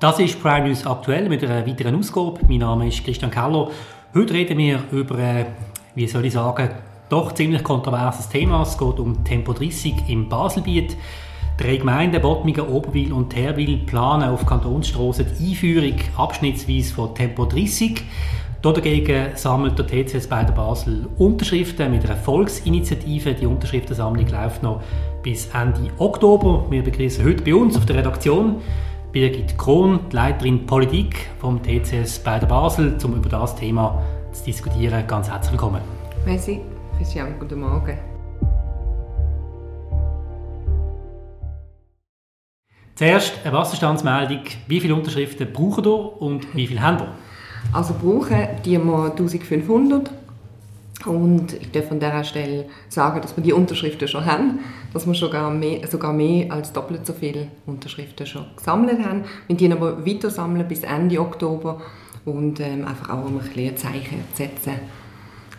Das ist Prime News aktuell mit einer weiteren Ausgabe. Mein Name ist Christian Keller. Heute reden wir über, äh, wie soll ich sagen, doch ziemlich kontroverses Thema. Es geht um Tempo 30 im Baselbiet. Drei Gemeinden, Bottmingen, Oberwil und Terwil, planen auf Kantonsstraßen die Einführung abschnittsweise von Tempo 30. Dagegen sammelt der TCS bei der Basel Unterschriften mit einer Volksinitiative. Die Unterschriftensammlung läuft noch bis Ende Oktober. Wir begrüßen heute bei uns auf der Redaktion Birgit Krohn, die Leiterin Politik vom TCS bei der Basel, um über das Thema zu diskutieren. Ganz herzlich willkommen. Merci, Christian, guten Morgen. Zuerst eine Wasserstandsmeldung. Wie viele Unterschriften brauchen ihr und wie viele haben wir? Also brauchen die wir 1500 und ich darf an dieser Stelle sagen, dass wir die Unterschriften schon haben, dass wir sogar mehr, sogar mehr als doppelt so viele Unterschriften schon gesammelt haben. Wir die aber weiter sammeln bis Ende Oktober und ähm, einfach auch um ein, bisschen Zeichen zu setzen.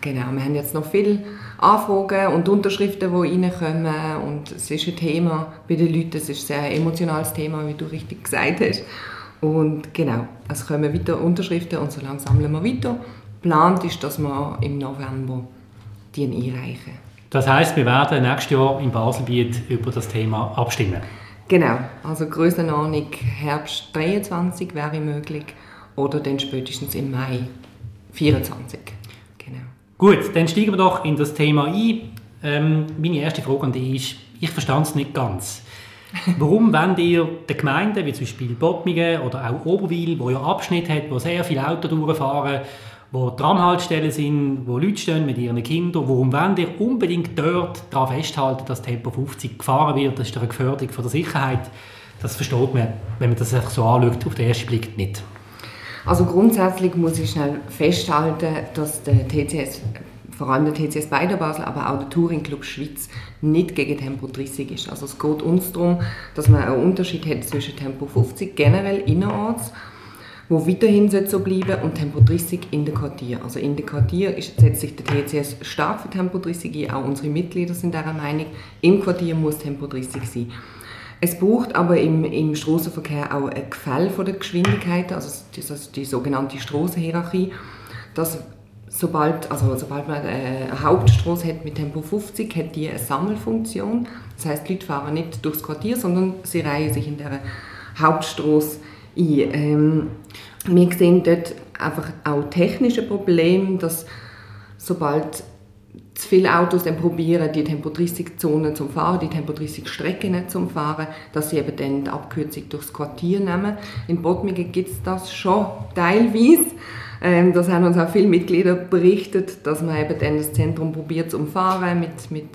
Genau, wir haben jetzt noch viele Anfragen und Unterschriften, die reinkommen und es ist ein Thema bei den Leuten, es ist ein sehr emotionales Thema, wie du richtig gesagt hast. Und genau, es kommen weiter Unterschriften und so lange sammeln wir weiter geplant ist, dass wir im November die einreichen. Das heißt, wir werden nächstes Jahr im Baselbiet über das Thema abstimmen. Genau, also Größenordnung Herbst 23 wäre möglich oder dann spätestens im Mai 24. Genau. Gut, dann steigen wir doch in das Thema ein. Ähm, meine erste Frage an dich ist, ich verstand es nicht ganz. Warum wollt ihr den Gemeinden, wie zum Beispiel Bottmingen oder auch Oberwil, wo ja Abschnitt hat, wo sehr viele Autos durchfahren, wo Tramhaltestellen sind, wo Leute stehen mit ihren Kindern. Warum wollen ihr unbedingt dort daran festhalten, dass Tempo 50 gefahren wird? Das ist eine Gefährdung von der Sicherheit. Das versteht man, wenn man das so anschaut, auf den ersten Blick nicht. Also grundsätzlich muss ich schnell festhalten, dass der TCS, vor allem der TCS Beider Basel, aber auch der Touring Club Schweiz nicht gegen Tempo 30 ist. Also es geht uns darum, dass man einen Unterschied hat zwischen Tempo 50 generell innerorts wo weiterhin so bleiben und Tempo 30 in der Quartier. Also in der Quartier setzt sich der TCS stark für Tempo 30 ein, auch unsere Mitglieder sind dieser Meinung, im Quartier muss Tempo 30 sein. Es braucht aber im, im Straßenverkehr auch ein Gefälle von der Geschwindigkeit, also die, die sogenannte Straßenhierarchie, dass sobald, also sobald man eine Hauptstraße hat mit Tempo 50, hat die eine Sammelfunktion. Das heißt, die Leute fahren nicht durchs Quartier, sondern sie reihen sich in der Hauptstraße ein. Ähm, wir sehen dort einfach auch technische Probleme, dass sobald zu viele Autos dann probieren, die Tempo-30-Zone zum Fahren, die Tempo-30-Strecken zum Fahren, dass sie eben dann die Abkürzung durchs Quartier nehmen. In Bottmingen gibt es das schon teilweise. Ähm, das haben uns auch viele Mitglieder berichtet, dass man eben dann das Zentrum probiert zu umfahren mit, mit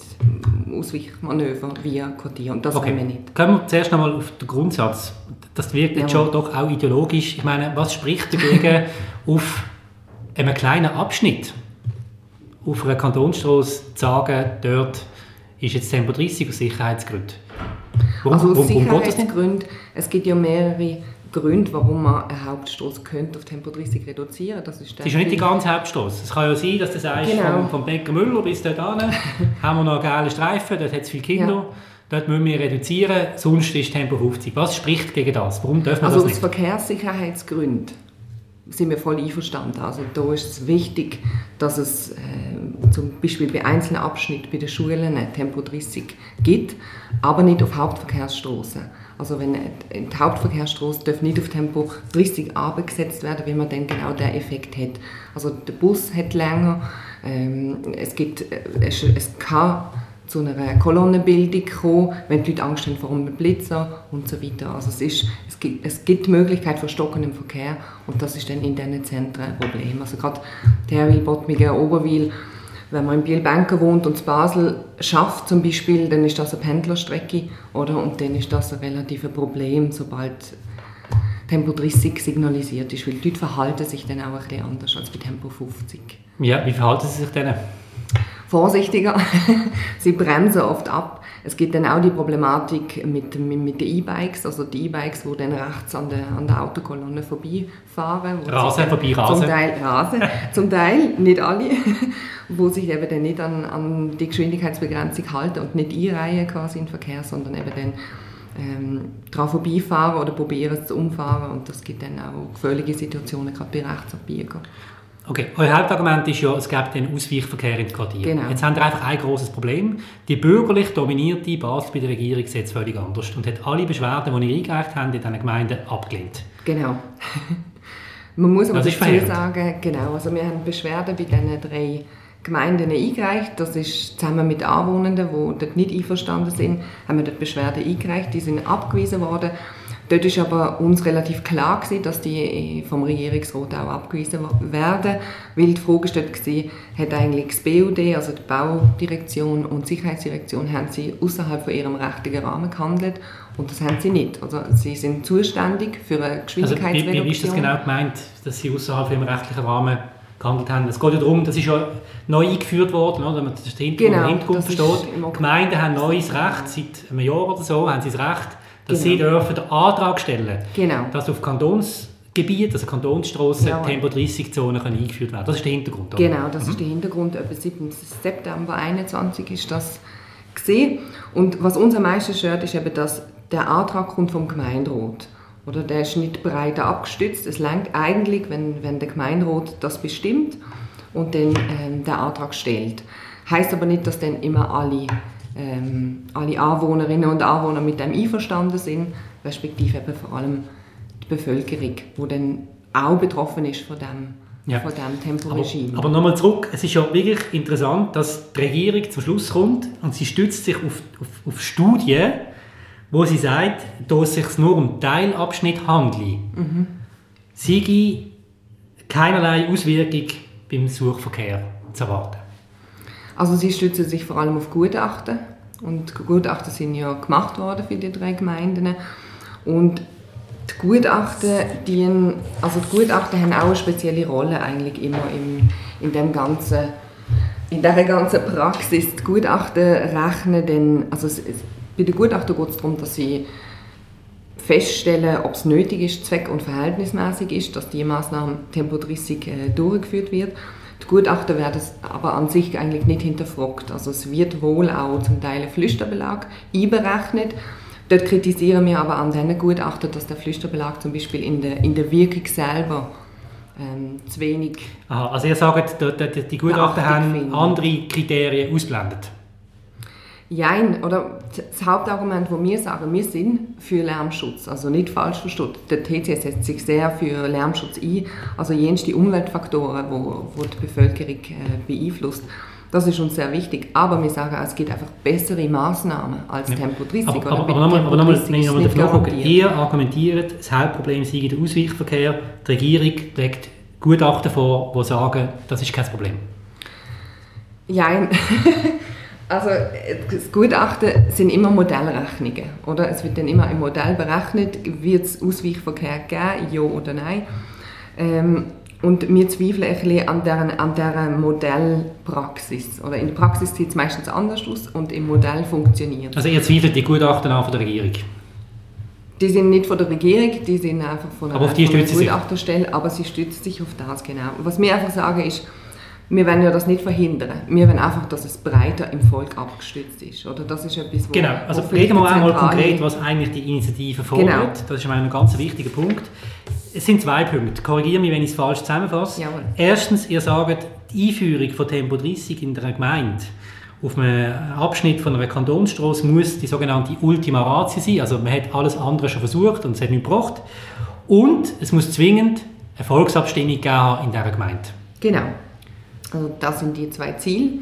Ausweichmanöver via Quartier. Und das okay. wir nicht. Kommen wir zuerst einmal auf den Grundsatz. Das wirkt jetzt ja. schon doch auch ideologisch. Ich meine, was spricht dagegen, auf einem kleinen Abschnitt auf einer Kantonsstraße zu sagen, dort ist jetzt Tempo 30 aus Sicherheitsgründen? Warum, also aus Sicherheitsgründen, es gibt ja mehrere Gründe, warum man eine Hauptstraße könnte auf Tempo 30 reduzieren Das ist, das ist ja nicht die ganze Hauptstraße. Es kann ja sein, dass du sagst, genau. vom, vom Bäcker Müller bis dort hin haben wir noch einen geilen Streifen, dort hat es viele Kinder. Ja. Dort müssen wir reduzieren, sonst ist Tempo 50. Was spricht gegen das? Warum dürfen wir also das nicht? Also aus Verkehrssicherheitsgründen sind wir voll einverstanden. Also da ist es wichtig, dass es äh, zum Beispiel bei einzelnen Abschnitten bei den Schulen Tempo 30 gibt, aber nicht auf Hauptverkehrsstraßen. Also wenn die Hauptverkehrsstraße darf nicht auf Tempo 30 abgesetzt werden, wenn man dann genau den Effekt hat. Also der Bus hat länger, ähm, es, gibt, äh, es, es kann zu einer Kolonnenbildung kommen, wenn die Leute Angst haben vor einem Blitzer und so weiter. Also es, ist, es, gibt, es gibt die Möglichkeit von stockendem Verkehr und das ist dann in diesen Zentren ein Problem. Also gerade Terwil, Bottmingen, Oberwil, wenn man in Biel-Benken wohnt und in Basel schafft zum Beispiel, dann ist das eine Pendlerstrecke oder? und dann ist das ein relatives Problem, sobald Tempo 30 signalisiert ist, weil die Leute verhalten sich dann auch ein bisschen anders als bei Tempo 50. Ja, wie verhalten sie sich denn? Vorsichtiger. sie bremsen oft ab. Es gibt dann auch die Problematik mit, mit den E-Bikes, also die E-Bikes, die dann rechts an der, an der Autokolonne vorbeifahren. Rasen, vorbei Rasen. Zum Teil Rasen, zum Teil, nicht alle, wo sich eben dann nicht an, an die Geschwindigkeitsbegrenzung halten und nicht einreihen quasi in den Verkehr, sondern eben dann ähm, daran vorbeifahren oder probieren es zu umfahren und das gibt dann auch gefährliche Situationen, gerade bei Rechtsabbiegern. Okay, euer Hauptargument ist ja, es gibt einen Ausweichverkehr in Quartier. Genau. Jetzt haben wir einfach ein großes Problem. Die bürgerlich dominierte Basel bei der Regierung sieht es völlig anders und hat alle Beschwerden, die ihr eingereicht habt, in diesen Gemeinden abgelehnt. Genau. Man muss aber dazu sagen, genau, also wir haben Beschwerden bei diesen drei Gemeinden eingereicht. Das ist zusammen mit Anwohnenden, die dort nicht einverstanden sind, haben wir dort Beschwerden eingereicht. Die sind abgewiesen worden. Dort ist aber uns relativ klar gewesen, dass die eh vom Regierungsrat auch abgewiesen werden, weil die Frage stellt war, hat eigentlich das BUD, also die Baudirektion und die Sicherheitsdirektion, haben sie außerhalb von ihrem rechtlichen Rahmen gehandelt und das haben sie nicht. Also sie sind zuständig für eine Also wie, Geschwindigkeitsreduktion. wie ist das genau gemeint, dass sie außerhalb im rechtlichen Rahmen gehandelt haben? Es geht ja darum, das ist ja neu eingeführt worden, oder? wenn man das Hintergrund, Genau, versteht. Oktober. Gemeinden haben neues Recht, seit einem Jahr oder so haben sie das Recht, dass Genau. sie dürfen den Antrag stellen Genau. dass auf Kantonsgebiet, also Kantonsstrassen, Jawohl. Tempo-30-Zonen können eingeführt werden. Das ist der Hintergrund. oder? Genau, das ist der Hintergrund. Etwa 7. September 21 ist das gesehen. Und was uns am meisten stört, ist eben, dass der Antrag kommt vom Gemeinderat. Oder der ist nicht breiter abgestützt. Es langt eigentlich, wenn, wenn der Gemeinderat das bestimmt und dann ähm, der Antrag stellt. Heißt aber nicht, dass dann immer alle, ähm, alle Anwohnerinnen und Anwohner mit dem einverstanden sind, respektive eben vor allem die Bevölkerung, die dann auch betroffen ist von dem, Ja. von dem Aber, Temporegime. aber nochmal zurück, es ist ja wirklich interessant, dass die Regierung zum Schluss kommt und sie stützt sich auf, auf, auf Studien, wo sie sagt, dass es sich nur um Teilabschnitt handelt. Sei keinerlei Auswirkung beim Suchverkehr zu erwarten. Also sie stützen sich vor allem auf Gutachten und Gutachten sind ja gemacht worden für die drei Gemeinden und die Gutachten, dienen, also die Gutachten haben auch eine spezielle Rolle eigentlich immer im, in dem ganzen in dieser ganzen Praxis. Die Gutachten rechnen dann, also es, bei den Gutachten geht es darum, dass sie feststellen, ob es nötig ist, zweck- und verhältnismäßig ist, dass die Maßnahme Tempo 30 äh, durchgeführt wird. Die Gutachten werden es aber an sich eigentlich nicht hinterfragt. Also es wird wohl auch zum Teil ein Flüsterbelag einberechnet. Dort kritisieren wir aber an diesen Gutachten, dass der Flüsterbelag zum Beispiel in der, in der Wirkung selber ähm, zu wenig Aha, also ihr sagt, die, Gutachten haben andere Kriterien ausblendet. Jein, oder das Hauptargument, wo wir sagen, wir sind für Lärmschutz, also nicht falsch verstanden. Der TCS setzt sich sehr für Lärmschutz ein, also jenste Umweltfaktoren, wo, wo die Bevölkerung äh, beeinflusst. Das ist uns sehr wichtig, aber wir sagen, auch, es gibt einfach bessere Maßnahmen als Tempo 30. Aber, aber, aber nochmal, aber nochmal, 30 wenn ich nochmal garantiert. ihr argumentiert, das Hauptproblem sei der Ausweichverkehr, die Regierung legt Gutachten vor, die sagen, das ist kein Problem. Jein. Also das Gutachten sind immer Modellrechnungen, oder? Es wird dann immer im Modell berechnet, wird es Ausweichverkehr geben, ja oder nein. Ähm, und wir zweifeln ein bisschen an dieser, an dieser Modellpraxis. Oder in der Praxis sieht es meistens anders aus und im Modell funktioniert. Also ihr zweifelt die Gutachten an von der Regierung. Die sind nicht von der Regierung, die sind einfach von einer, Aber auf die von einer stützt sie sich? Gutachterstelle, aber sie stützt sich auf das, genau. Was wir einfach sagen ist, wir wollen ja das nicht verhindern. Wir wollen einfach, dass es breiter im Volk abgestützt ist. Oder das ist etwas, wo, Genau, also reden wir einmal zentrale- konkret, was eigentlich die Initiative fordert. Genau. Das ist ein ganz wichtiger Punkt. Es sind zwei Punkte. Korrigiere mich, wenn ich es falsch zusammenfasse. Jawohl. Erstens, ihr sagt, die Einführung von Tempo 30 in der Gemeinde auf einem Abschnitt von einer Kantonsstraße muss die sogenannte Ultima Ratio sein. Also man hat alles andere schon versucht und es hat nichts gebracht. Und es muss zwingend eine Volksabstimmung geben haben in dieser Gemeinde. Genau. Also das sind die zwei Ziele.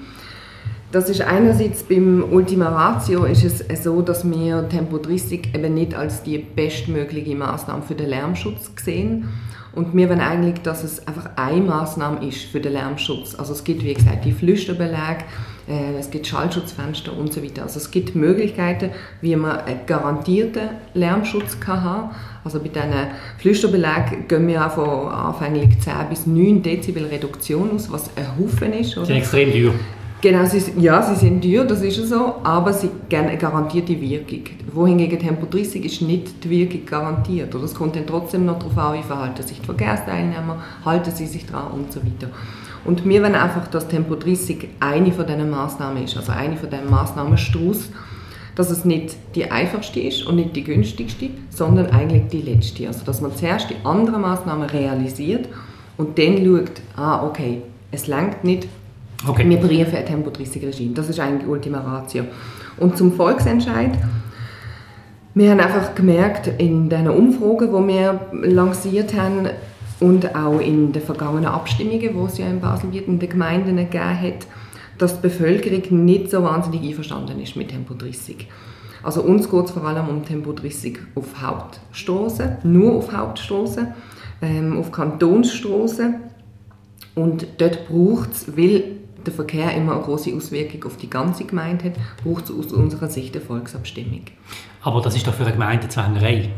Das ist einerseits beim Ultima Ratio ist es so, dass wir Tempo 30 eben nicht als die bestmögliche Maßnahme für den Lärmschutz sehen. Und wir wollen eigentlich, dass es einfach eine Maßnahme ist für den Lärmschutz. Also es gibt, wie gesagt, die Flüsterbeläge, äh, es gibt Schallschutzfenster und so weiter. Also es gibt Möglichkeiten, wie man einen garantierten Lärmschutz kann haben Also bei diesen Flüsterbelägen gehen wir auch von anfänglich 10 bis 9 Dezibel Reduktion aus, was ein Haufen ist. Das Oder? ist extrem teuer. Genau, sie, ja, sie sind teuer, das ist so, aber sie geben eine garantierte Wirkung. Wohingegen Tempo 30 ist nicht die Wirkung garantiert. Oder es kommt dann trotzdem noch darauf an, wie verhalten sich die Verkehrsteilnehmer, halten sie sich dran und so weiter. Und wir wollen einfach, dass Tempo 30 eine von diesen Massnahmen ist, also eine von diesen Massnahmenstrauß, dass es nicht die einfachste ist und nicht die günstigste, sondern eigentlich die letzte. Also dass man zuerst die anderen Maßnahmen realisiert und dann schaut, ah okay, es langt nicht, okay. wir briefen ein Tempo 30 Regime. Das ist eigentlich Ultima Ratio. Und zum Volksentscheid, wir haben einfach gemerkt, in den Umfragen, die wir lanciert haben und auch in den vergangenen Abstimmungen, die es ja in Basel in den Gemeinden gegeben hat, dass die Bevölkerung nicht so wahnsinnig einverstanden ist mit Tempo 30. Also uns geht es vor allem um Tempo 30 auf Hauptstraßen, nur auf Hauptstraßen, ähm, auf Kantonsstraßen. Und dort braucht es, weil der Verkehr immer eine große Auswirkung auf die ganze Gemeinde hat, braucht es aus unserer Sicht eine Volksabstimmung. Aber das ist doch für eine Gemeinde Zwängerei.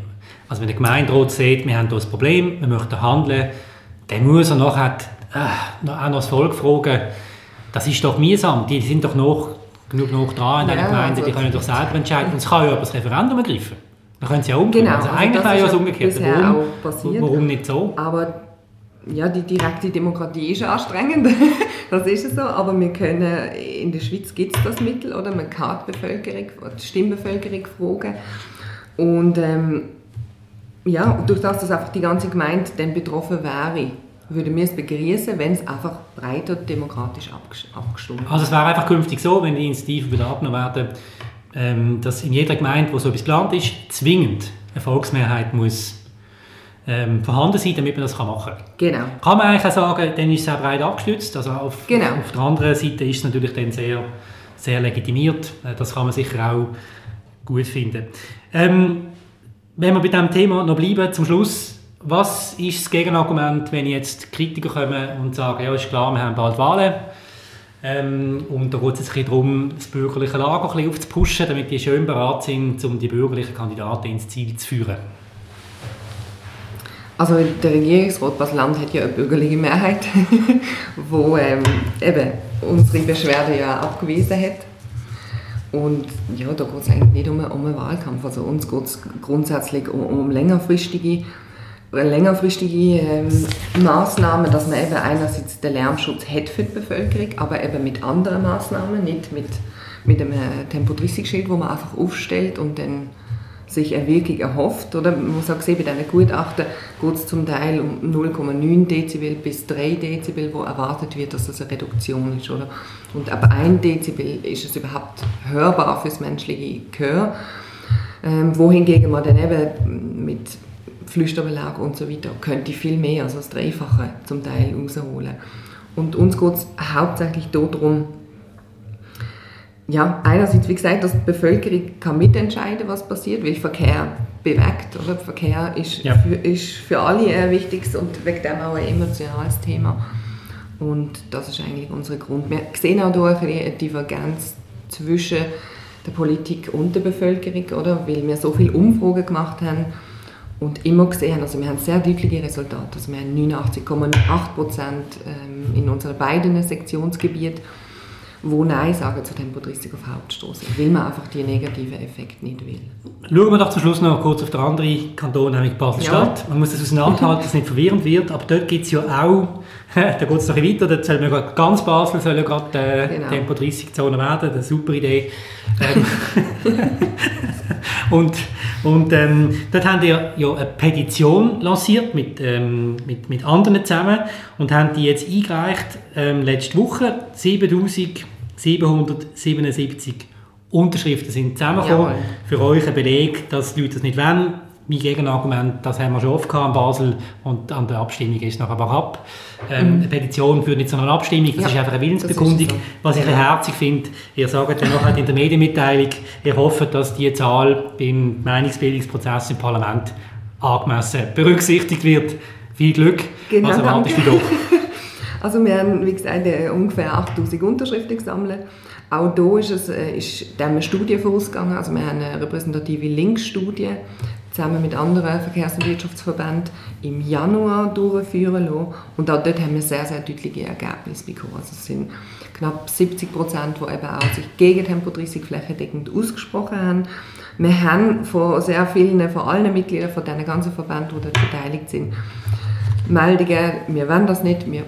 Also wenn eine Gemeinde rot sieht, wir haben hier ein Problem, wir möchten handeln, dann muss er nachher äh, auch noch das Volk fragen, das ist doch mühsam, die sind doch noch genug noch dran in ja, einer Gemeinde, also, die können doch selber entscheiden. Und es kann ja über das Referendum ergreifen. Dann können sie ja umgehen. Genau, also eigentlich wäre ja das umgekehrt. Warum, passiert, warum nicht so? Aber ja, die direkte Demokratie ist anstrengend, das ist so, aber wir können, in der Schweiz gibt es das Mittel, oder? man kann die Bevölkerung, die Stimmbevölkerung fragen und ähm, ja, durch das, dass einfach die ganze Gemeinde dann betroffen wäre, würden wir es begrüßen, wenn es einfach breiter demokratisch abgestimmt wird. Also es wäre einfach künftig so, wenn die Initiativen wieder abgenommen werden, ähm, dass in jeder Gemeinde, wo so etwas geplant ist, zwingend eine Volksmehrheit muss ähm, vorhanden sein, damit man das machen kann. Genau. Kann man eigentlich auch sagen, dann ist es sehr breit abgestützt. Also auf, genau. auf der anderen Seite ist es natürlich dann sehr, sehr legitimiert. Äh, das kann man sicher auch gut finden. Ähm, wenn wir bei diesem Thema noch bleiben, zum Schluss was ist das Gegenargument, wenn jetzt Kritiker kommen und sagen, ja, ist klar, wir haben bald Wahlen ähm, und da geht es ein darum, das bürgerliche Lager ein bisschen aufzupushen, damit die schön bereit sind, um die bürgerlichen Kandidaten ins Ziel zu führen? Also der Regierungsrat Basel-Land hat ja eine bürgerliche Mehrheit, wo ähm, eben unsere Beschwerde ja abgewiesen hat. Und ja, da geht es eigentlich nicht um, um einen Wahlkampf. Also uns geht es grundsätzlich um, um längerfristige längerfristige ähm, Maßnahmen, dass man eben einerseits den Lärmschutz hat für die Bevölkerung, aber eben mit anderen Maßnahmen, nicht mit, mit einem Tempo-30-Schild, wo man einfach aufstellt und dann sich eine Wirkung erhofft. Oder? Man muss auch sehen, bei diesen Gutachten geht es zum Teil um 0,9 Dezibel bis 3 Dezibel, wo erwartet wird, dass das eine Reduktion ist. Oder? Und ab 1 Dezibel ist es überhaupt hörbar für das menschliche Gehör. Ähm, wohingegen man dann eben mit Flüsterbelag und so weiter, könnte viel mehr, also das Dreifache zum Teil rausholen. Und uns geht es hauptsächlich darum, ja, einerseits, wie gesagt, dass die Bevölkerung kann mitentscheiden was passiert, weil Verkehr bewegt. Oder? Verkehr ist, ja. für, ist für alle ein wichtiges und wegen dem auch ein emotionales Thema. Und das ist eigentlich unser Grund. Wir sehen auch hier eine Divergenz zwischen der Politik und der Bevölkerung, oder? weil wir so viele Umfragen gemacht haben und immer gesehen, also wir haben sehr deutliche Resultate. Also wir haben 89,8 Prozent ähm, in unseren beiden Sektionsgebieten, wo Nein sagen zu Tempo-30 auf Hauptstraße, weil man einfach die negativen Effekte nicht will. Schauen wir doch zum Schluss noch kurz auf den anderen Kanton, nämlich Basel-Stadt. Ja. Man muss das auseinanderhalten, dass es nicht verwirrend wird, aber dort gibt es ja auch, da geht es noch ein weiter, dort soll man ganz Basel soll ja gerade äh, genau. Tempo-30-Zone werden, eine super Idee. Ähm, und und ähm, dort haben die ja, eine Petition lanciert mit, ähm, mit, mit anderen zusammen und haben die jetzt eingereicht ähm, letzte Woche. 7777 Unterschriften sind zusammengekommen. Jawohl. Für euch ein Beleg, dass die Leute das nicht wollen mein Gegenargument, das haben wir schon oft gehabt in Basel und an der Abstimmung ist nachher aber ab. Ähm, mhm. Eine Petition führt nicht zu einer Abstimmung, das ja, ist einfach eine Willensbekundung. So. Was ich ja. herzig finde, ihr sagt ja nachher in der Medienmitteilung, ihr hofft, dass die Zahl beim Meinungsbildungsprozess im Parlament angemessen berücksichtigt wird. Viel Glück, genau, was erwartest du doch? Also wir haben, wie gesagt, ungefähr 8000 Unterschriften gesammelt. Auch hier ist, es, äh, ist eine Studie vorausgegangen. Also wir haben eine repräsentative Linksstudie zusammen mit anderen Verkehrs- und Wirtschaftsverbänden im Januar durchführen lassen. Und auch dort haben wir sehr, sehr deutliche Ergebnisse bekommen. Also es sind knapp 70 Prozent, die eben auch sich gegen Tempo 30 flächendeckend ausgesprochen haben. Wir haben von sehr vielen, von allen Mitgliedern von diesen ganzen Verbänden, die dort beteiligt sind, Meldungen, wir wollen das nicht, wir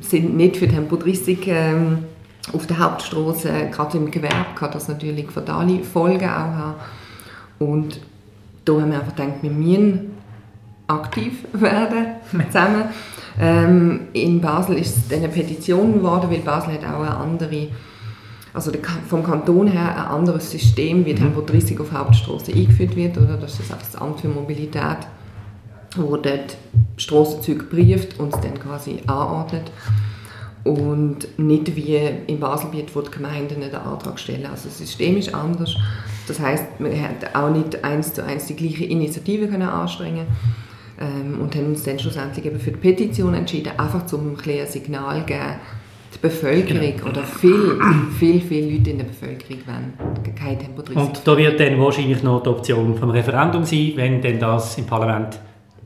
sind nicht für Tempo 30 ähm, auf der Hauptstraße, gerade im Gewerbe, kann das natürlich fatale Folgen auch haben. Und da haben wir einfach gedacht, wir müssen aktiv werden zusammen. Ähm, in Basel ist es eine Petition geworden, weil Basel hat auch eine andere, also vom Kanton her ein anderes System, wie Tempo 30 auf Hauptstraße eingeführt wird. Oder? Das ist einfach das Amt für Mobilität, wo dort Strassenzüge prüft und es dann quasi anordnet. Und nicht wie im Baselbiet, wo die Gemeinden den Antrag stellen. Also das System ist anders. Das heißt, wir hätten auch nicht eins zu eins die gleiche Initiative können anstrengen ähm, und haben uns dann schlussendlich eben für die Petition entschieden, einfach um ein, ein Signal zu geben, die Bevölkerung genau. oder viel, viel, viele Leute in der Bevölkerung wollen kein Tempo 30. Und da wird dann wahrscheinlich noch die Option vom Referendum sein, wenn denn das im Parlament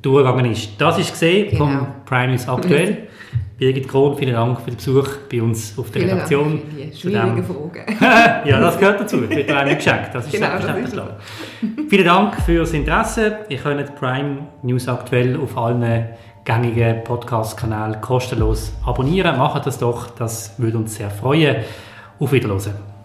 durchgegangen ist. Das ist gesehen genau. vom Prime News aktuell. Birgit Krohn, vielen Dank für den Besuch bei uns auf der vielen Redaktion. Dank für schwierige Fragen. ja, das gehört dazu. Das wird einem geschenkt. Das ist genau, selbstverständlich klar. vielen Dank fürs Interesse. Ihr könnt Prime News aktuell auf allen gängigen Podcast-Kanälen kostenlos abonnieren. Macht das doch, das würde uns sehr freuen. Auf Wiedersehen.